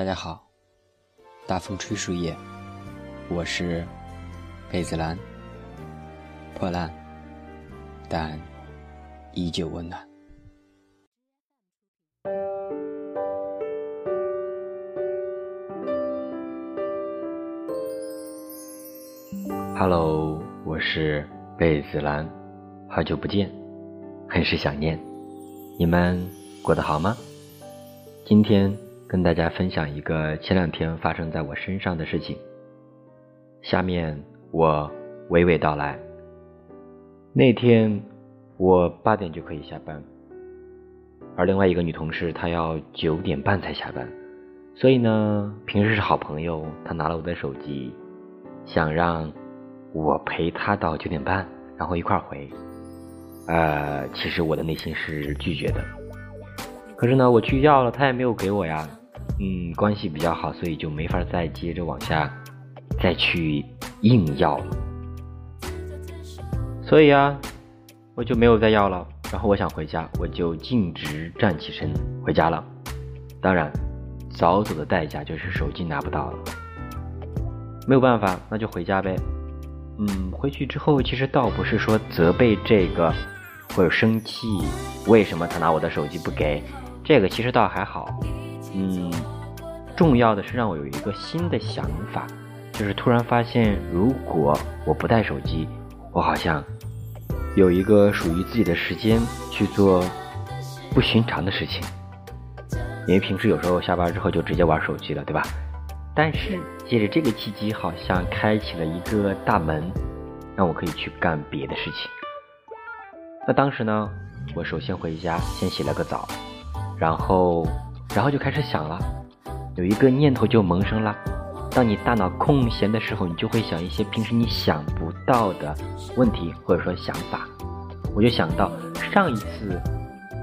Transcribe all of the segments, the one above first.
大家好，大风吹树叶，我是贝子兰，破烂，但依旧温暖。Hello，我是贝子兰，好久不见，很是想念，你们过得好吗？今天。跟大家分享一个前两天发生在我身上的事情。下面我娓娓道来。那天我八点就可以下班，而另外一个女同事她要九点半才下班，所以呢，平时是好朋友，她拿了我的手机，想让我陪她到九点半，然后一块回。呃，其实我的内心是拒绝的，可是呢，我去要了，她也没有给我呀。嗯，关系比较好，所以就没法再接着往下再去硬要了。所以啊，我就没有再要了。然后我想回家，我就径直站起身回家了。当然，早走的代价就是手机拿不到了。没有办法，那就回家呗。嗯，回去之后其实倒不是说责备这个或者生气，为什么他拿我的手机不给？这个其实倒还好。嗯，重要的是让我有一个新的想法，就是突然发现，如果我不带手机，我好像有一个属于自己的时间去做不寻常的事情。因为平时有时候下班之后就直接玩手机了，对吧？但是借着这个契机，好像开启了一个大门，让我可以去干别的事情。那当时呢，我首先回家，先洗了个澡，然后。然后就开始想了，有一个念头就萌生了。当你大脑空闲的时候，你就会想一些平时你想不到的问题或者说想法。我就想到上一次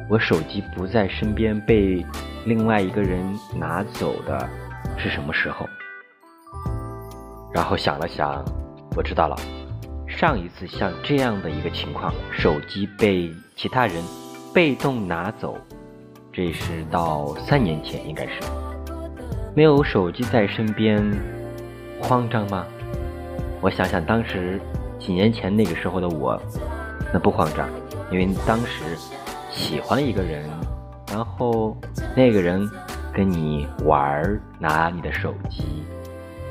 我手机不在身边被另外一个人拿走的是什么时候？然后想了想，我知道了，上一次像这样的一个情况，手机被其他人被动拿走。这是到三年前，应该是没有手机在身边，慌张吗？我想想，当时几年前那个时候的我，那不慌张，因为当时喜欢一个人，然后那个人跟你玩，拿你的手机，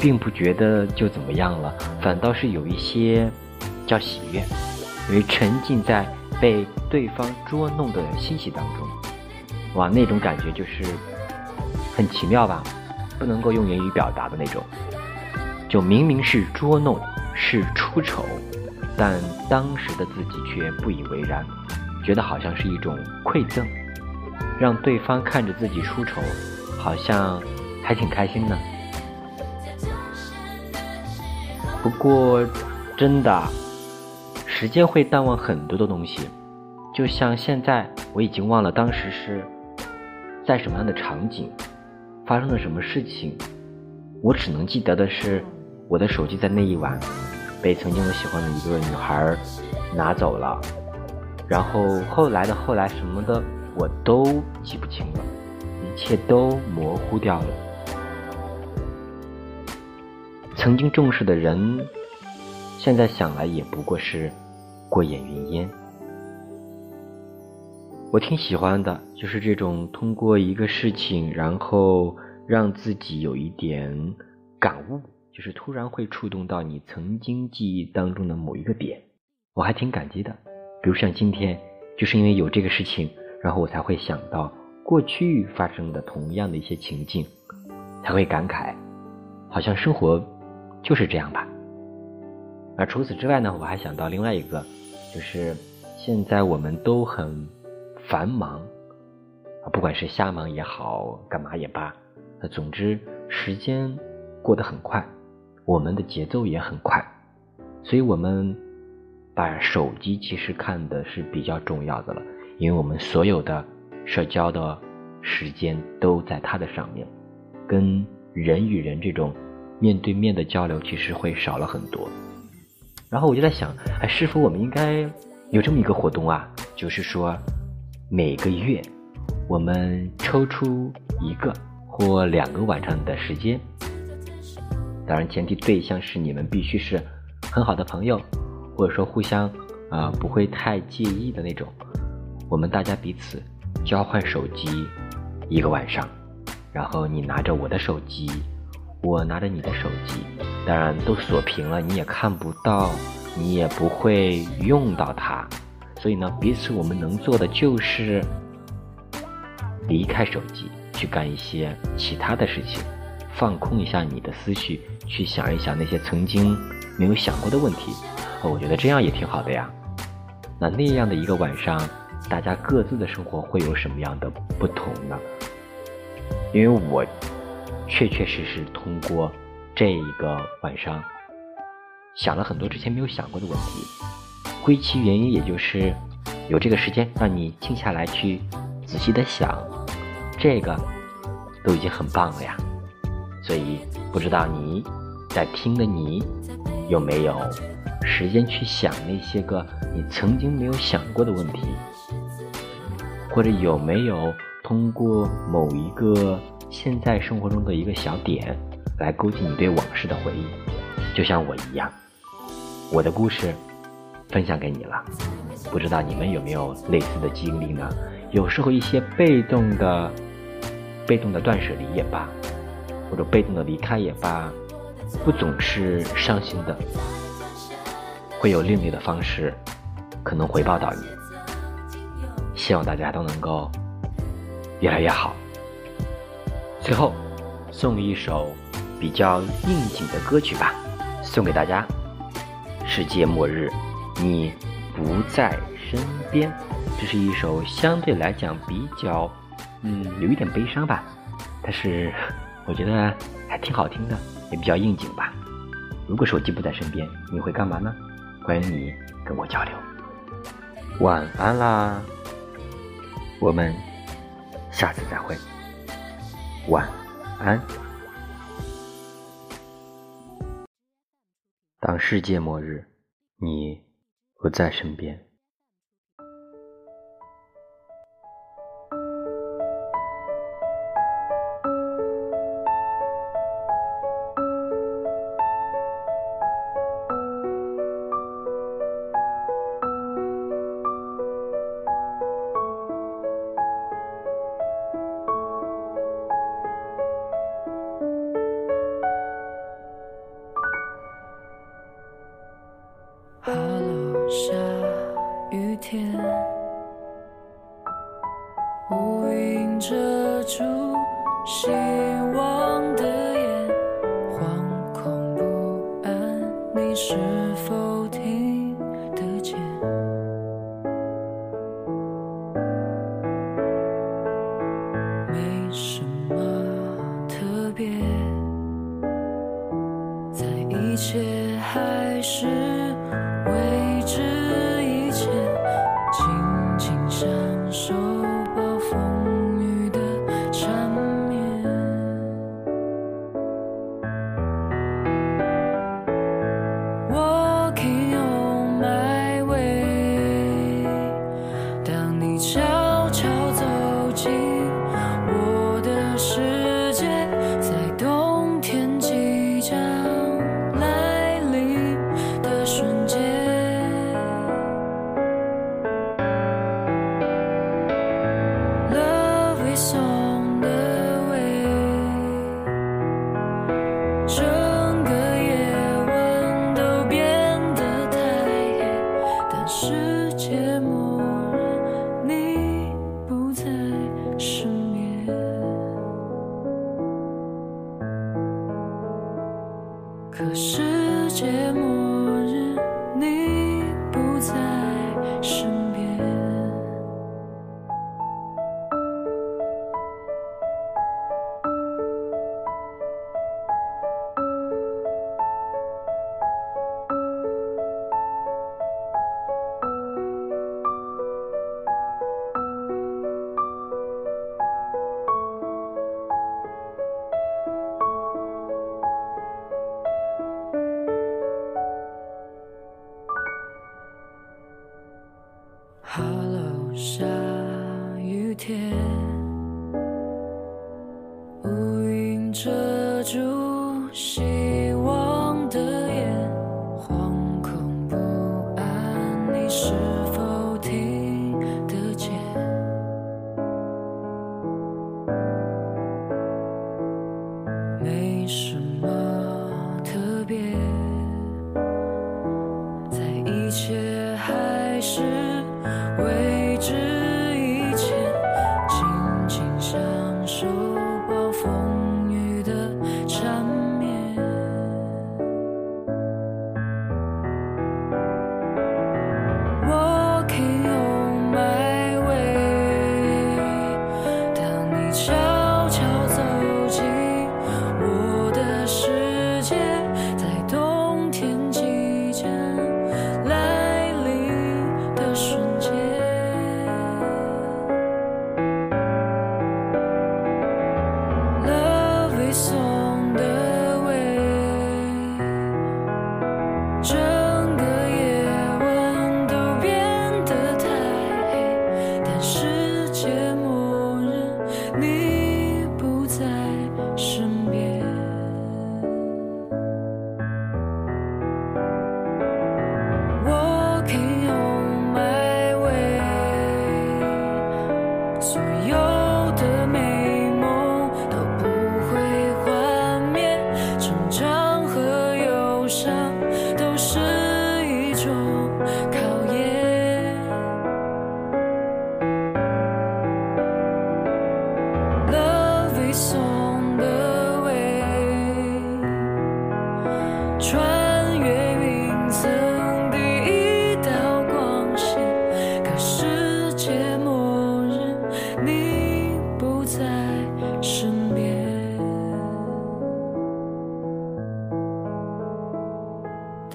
并不觉得就怎么样了，反倒是有一些叫喜悦，因为沉浸在被对方捉弄的欣喜当中。哇，那种感觉就是很奇妙吧，不能够用言语表达的那种。就明明是捉弄，是出丑，但当时的自己却不以为然，觉得好像是一种馈赠，让对方看着自己出丑，好像还挺开心呢。不过，真的，时间会淡忘很多的东西，就像现在，我已经忘了当时是。在什么样的场景，发生了什么事情，我只能记得的是，我的手机在那一晚被曾经我喜欢的一个女孩拿走了，然后后来的后来什么的我都记不清了，一切都模糊掉了。曾经重视的人，现在想来也不过是过眼云烟。我挺喜欢的，就是这种通过一个事情，然后让自己有一点感悟，就是突然会触动到你曾经记忆当中的某一个点，我还挺感激的。比如像今天，就是因为有这个事情，然后我才会想到过去发生的同样的一些情境，才会感慨，好像生活就是这样吧。而除此之外呢，我还想到另外一个，就是现在我们都很。繁忙啊，不管是瞎忙也好，干嘛也罢，那总之时间过得很快，我们的节奏也很快，所以我们把手机其实看的是比较重要的了，因为我们所有的社交的时间都在它的上面，跟人与人这种面对面的交流其实会少了很多。然后我就在想，哎，是否我们应该有这么一个活动啊？就是说。每个月，我们抽出一个或两个晚上的时间。当然，前提对象是你们必须是很好的朋友，或者说互相啊不会太介意的那种。我们大家彼此交换手机一个晚上，然后你拿着我的手机，我拿着你的手机，当然都锁屏了，你也看不到，你也不会用到它。所以呢，彼此我们能做的就是离开手机，去干一些其他的事情，放空一下你的思绪，去想一想那些曾经没有想过的问题。我觉得这样也挺好的呀。那那样的一个晚上，大家各自的生活会有什么样的不同呢？因为我确确实实通过这一个晚上，想了很多之前没有想过的问题。归其原因，也就是有这个时间让你静下来去仔细的想，这个都已经很棒了呀。所以不知道你在听的你有没有时间去想那些个你曾经没有想过的问题，或者有没有通过某一个现在生活中的一个小点来勾起你对往事的回忆，就像我一样，我的故事。分享给你了，不知道你们有没有类似的经历呢？有时候一些被动的、被动的断舍离也罢，或者被动的离开也罢，不总是伤心的，会有另类的方式可能回报到你。希望大家都能够越来越好。最后送一首比较应景的歌曲吧，送给大家：世界末日。你不在身边，这是一首相对来讲比较，嗯，有一点悲伤吧，但是我觉得还挺好听的，也比较应景吧。如果手机不在身边，你会干嘛呢？欢迎你跟我交流。晚安啦，我们下次再会。晚安。当世界末日，你。不在身边。否定可世界末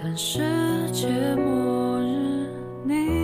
看世界末日你